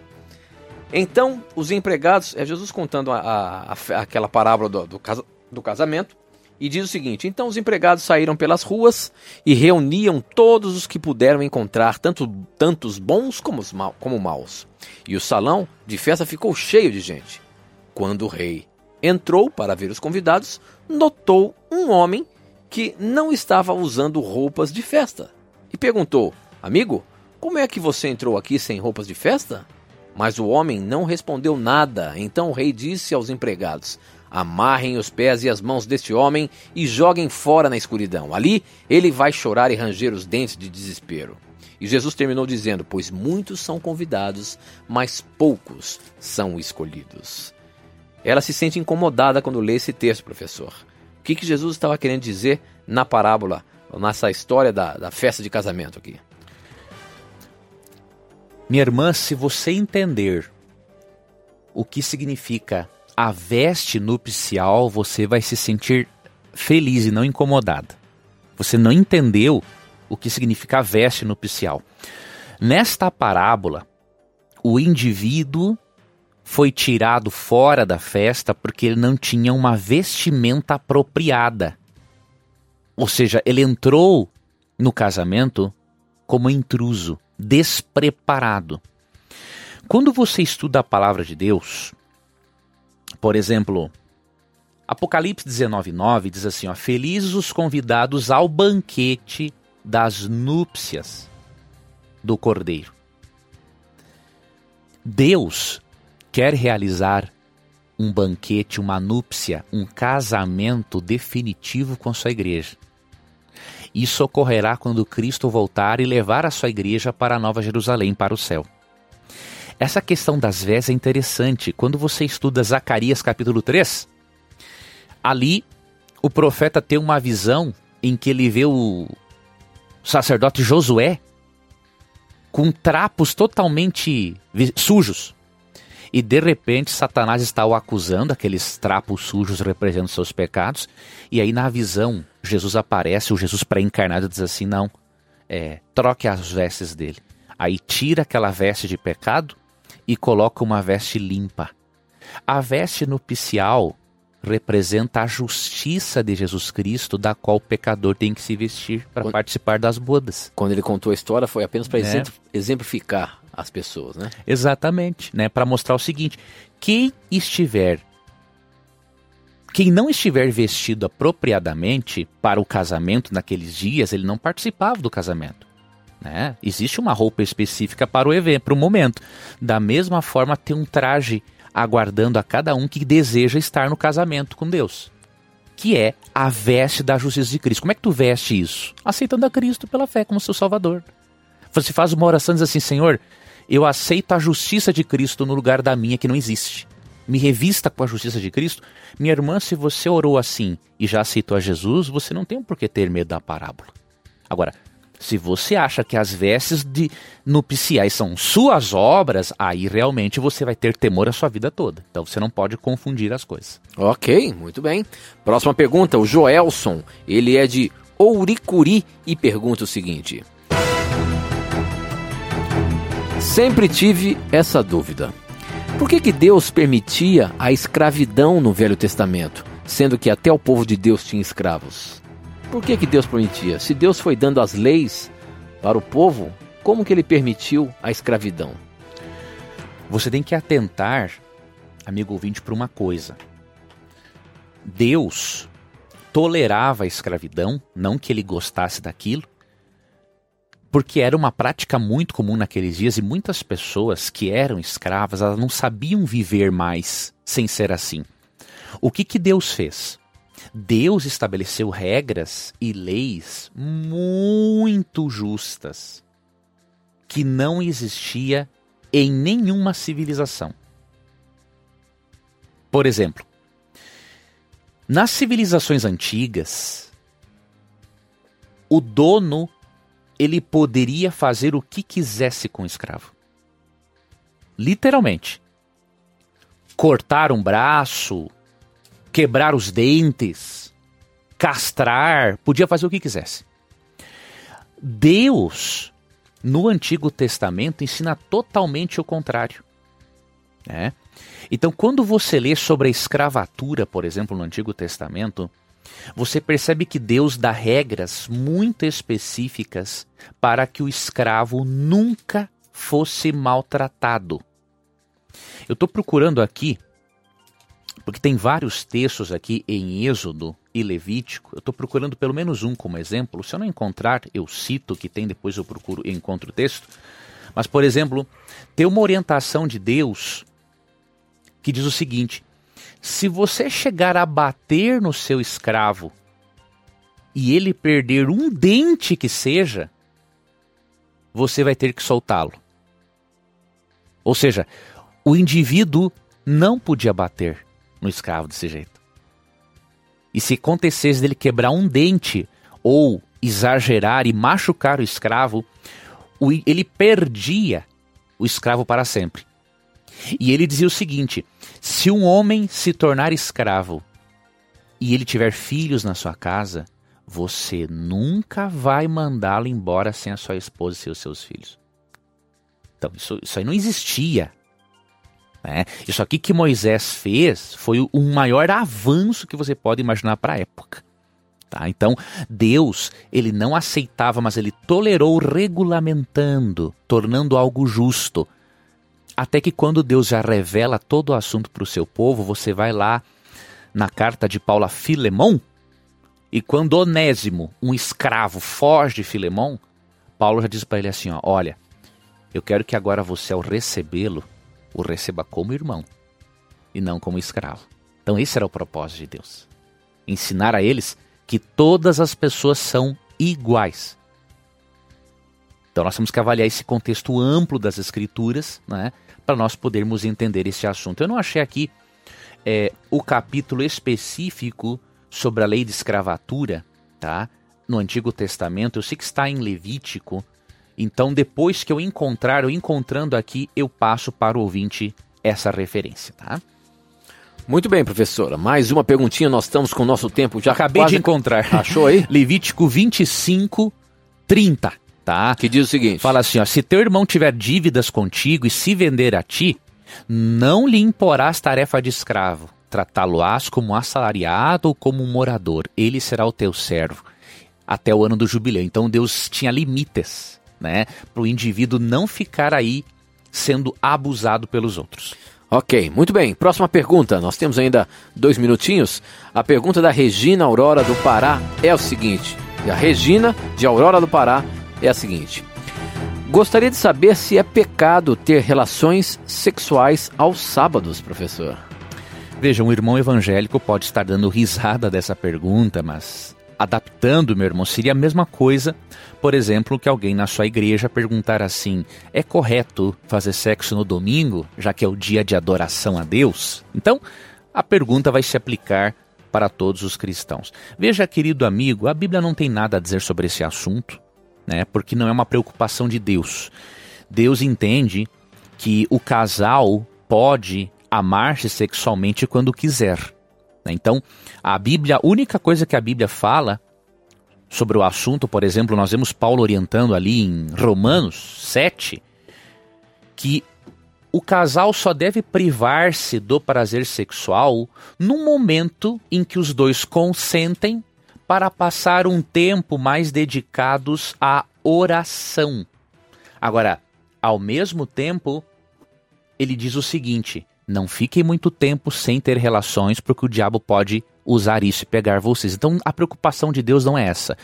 Então, os empregados, é Jesus contando a, a, a, aquela parábola do, do, do casamento, e diz o seguinte: Então os empregados saíram pelas ruas e reuniam todos os que puderam encontrar, tanto tantos bons como, os ma como maus. E o salão de festa ficou cheio de gente. Quando o rei entrou para ver os convidados, notou um homem que não estava usando roupas de festa e perguntou: Amigo, como é que você entrou aqui sem roupas de festa? Mas o homem não respondeu nada. Então o rei disse aos empregados: Amarrem os pés e as mãos deste homem e joguem fora na escuridão. Ali ele vai chorar e ranger os dentes de desespero. E Jesus terminou dizendo: Pois muitos são convidados, mas poucos são escolhidos. Ela se sente incomodada quando lê esse texto, professor. O que, que Jesus estava querendo dizer na parábola, nessa história da, da festa de casamento aqui? Minha irmã, se você entender o que significa a veste nupcial, você vai se sentir feliz e não incomodada. Você não entendeu o que significa a veste nupcial. Nesta parábola, o indivíduo foi tirado fora da festa porque ele não tinha uma vestimenta apropriada. Ou seja, ele entrou no casamento como intruso, despreparado. Quando você estuda a palavra de Deus, por exemplo, Apocalipse 19:9 diz assim, ó: Felizes os convidados ao banquete das núpcias do Cordeiro. Deus quer realizar um banquete, uma núpcia, um casamento definitivo com sua igreja. Isso ocorrerá quando Cristo voltar e levar a sua igreja para a Nova Jerusalém, para o céu. Essa questão das vestes é interessante. Quando você estuda Zacarias capítulo 3, ali o profeta tem uma visão em que ele vê o sacerdote Josué com trapos totalmente sujos. E de repente Satanás está o acusando, aqueles trapos sujos representam seus pecados. E aí na visão, Jesus aparece, o Jesus pré-encarnado diz assim: não, é, troque as vestes dele. Aí tira aquela veste de pecado e coloca uma veste limpa. A veste nupcial representa a justiça de Jesus Cristo, da qual o pecador tem que se vestir para participar das bodas. Quando ele contou a história, foi apenas para É. exemplificar as pessoas, né? Exatamente, né? Para mostrar o seguinte: quem estiver quem não estiver vestido apropriadamente para o casamento naqueles dias, ele não participava do casamento. Né? Existe uma roupa específica para o evento, para o momento. Da mesma forma, tem um traje aguardando a cada um que deseja estar no casamento com Deus, que é a veste da justiça de Cristo. Como é que tu veste isso? Aceitando a Cristo pela fé como seu Salvador. Você faz uma oração e diz assim: Senhor, eu aceito a justiça de Cristo no lugar da minha que não existe. Me revista com a justiça de Cristo. Minha irmã, se você orou assim e já aceitou a Jesus, você não tem por que ter medo da parábola. Agora, se você acha que as vestes de nupciais são suas obras, aí realmente você vai ter temor a sua vida toda. Então você não pode confundir as coisas. Ok, muito bem. Próxima pergunta, o Joelson, ele é de Ouricuri e pergunta o seguinte: Sempre tive essa dúvida. Por que, que Deus permitia a escravidão no Velho Testamento, sendo que até o povo de Deus tinha escravos? Por que, que Deus permitia? Se Deus foi dando as leis para o povo, como que ele permitiu a escravidão? Você tem que atentar, amigo ouvinte, para uma coisa. Deus tolerava a escravidão, não que ele gostasse daquilo, porque era uma prática muito comum naqueles dias e muitas pessoas que eram escravas, elas não sabiam viver mais sem ser assim. O que que Deus fez? Deus estabeleceu regras e leis muito justas que não existia em nenhuma civilização. Por exemplo, nas civilizações antigas, o dono ele poderia fazer o que quisesse com o escravo. Literalmente. Cortar um braço, quebrar os dentes, castrar, podia fazer o que quisesse. Deus, no Antigo Testamento, ensina totalmente o contrário. né? Então, quando você lê sobre a escravatura, por exemplo, no Antigo Testamento, você percebe que Deus dá regras muito específicas para que o escravo nunca fosse maltratado. Eu estou procurando aqui, porque tem vários textos aqui em Êxodo e Levítico. Eu estou procurando pelo menos um como exemplo. Se eu não encontrar, eu cito que tem, depois eu procuro e encontro o texto. Mas, por exemplo, tem uma orientação de Deus que diz o seguinte: se você chegar a bater no seu escravo e ele perder um dente que seja, você vai ter que soltá-lo. Ou seja, o indivíduo não podia bater no escravo desse jeito. E se acontecesse dele quebrar um dente ou exagerar e machucar o escravo, ele perdia o escravo para sempre. E ele dizia o seguinte: se um homem se tornar escravo e ele tiver filhos na sua casa, você nunca vai mandá-lo embora sem a sua esposa e os seus filhos. Então, isso, isso aí não existia. Né? Isso aqui que Moisés fez foi o maior avanço que você pode imaginar para a época. Tá? Então, Deus, ele não aceitava, mas ele tolerou regulamentando, tornando algo justo. Até que quando Deus já revela todo o assunto para o seu povo, você vai lá na carta de Paulo a Filemão, e quando Onésimo, um escravo, foge de Filemão, Paulo já diz para ele assim: ó, olha, eu quero que agora você, ao recebê-lo, o receba como irmão e não como escravo. Então, esse era o propósito de Deus: ensinar a eles que todas as pessoas são iguais. Então, nós temos que avaliar esse contexto amplo das Escrituras, né, para nós podermos entender esse assunto. Eu não achei aqui é, o capítulo específico sobre a lei de escravatura, tá? No Antigo Testamento, eu sei que está em Levítico. Então, depois que eu encontrar, eu encontrando aqui, eu passo para o ouvinte essa referência, tá? Muito bem, professora. Mais uma perguntinha, nós estamos com o nosso tempo já Acabei quase... de encontrar. Achou aí? Levítico 25, 30, tá? Que diz o seguinte: Fala assim, ó, se teu irmão tiver dívidas contigo e se vender a ti, não lhe imporás tarefa de escravo. tratá-lo-ás como assalariado ou como morador. Ele será o teu servo até o ano do jubileu. Então Deus tinha limites, né, para o indivíduo não ficar aí sendo abusado pelos outros. Ok, muito bem. Próxima pergunta. Nós temos ainda dois minutinhos. A pergunta da Regina Aurora do Pará é o seguinte: a Regina de Aurora do Pará é a seguinte. Gostaria de saber se é pecado ter relações sexuais aos sábados, professor. Veja, um irmão evangélico pode estar dando risada dessa pergunta, mas adaptando, meu irmão, seria a mesma coisa, por exemplo, que alguém na sua igreja perguntar assim: é correto fazer sexo no domingo, já que é o dia de adoração a Deus? Então, a pergunta vai se aplicar para todos os cristãos. Veja, querido amigo, a Bíblia não tem nada a dizer sobre esse assunto, né? Porque não é uma preocupação de Deus. Deus entende que o casal pode amar-se sexualmente quando quiser. Né? Então, a Bíblia, a única coisa que a Bíblia fala sobre o assunto, por exemplo, nós vemos Paulo orientando ali em Romanos 7, que o casal só deve privar-se do prazer sexual no momento em que os dois consentem para passar um tempo mais dedicados à oração. Agora, ao mesmo tempo, ele diz o seguinte: não fiquem muito tempo sem ter relações, porque o diabo pode usar isso e pegar vocês. Então a preocupação de Deus não é essa.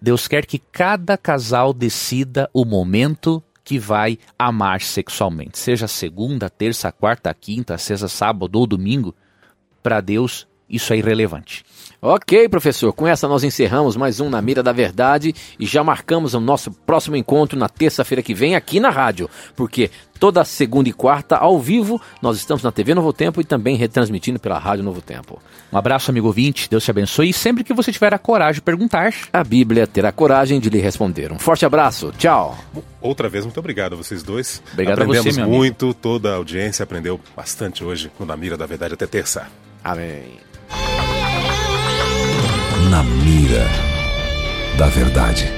Deus quer que cada casal decida o momento que vai amar sexualmente. Seja segunda, terça, quarta, quinta, sexta, sábado ou domingo. Para Deus, isso é irrelevante. Ok, professor. Com essa nós encerramos mais um Na Mira da Verdade e já marcamos o nosso próximo encontro na terça-feira que vem aqui na rádio, porque toda segunda e quarta ao vivo nós estamos na TV Novo Tempo e também retransmitindo pela Rádio Novo Tempo. Um abraço, amigo ouvinte. Deus te abençoe e sempre que você tiver a coragem de perguntar, a Bíblia terá coragem de lhe responder. Um forte abraço. Tchau. Outra vez, muito obrigado a vocês dois. Obrigado Aprendemos a você, meu muito, amigo. toda a audiência aprendeu bastante hoje no Na Mira da Verdade até terça. Amém. Na mira da verdade.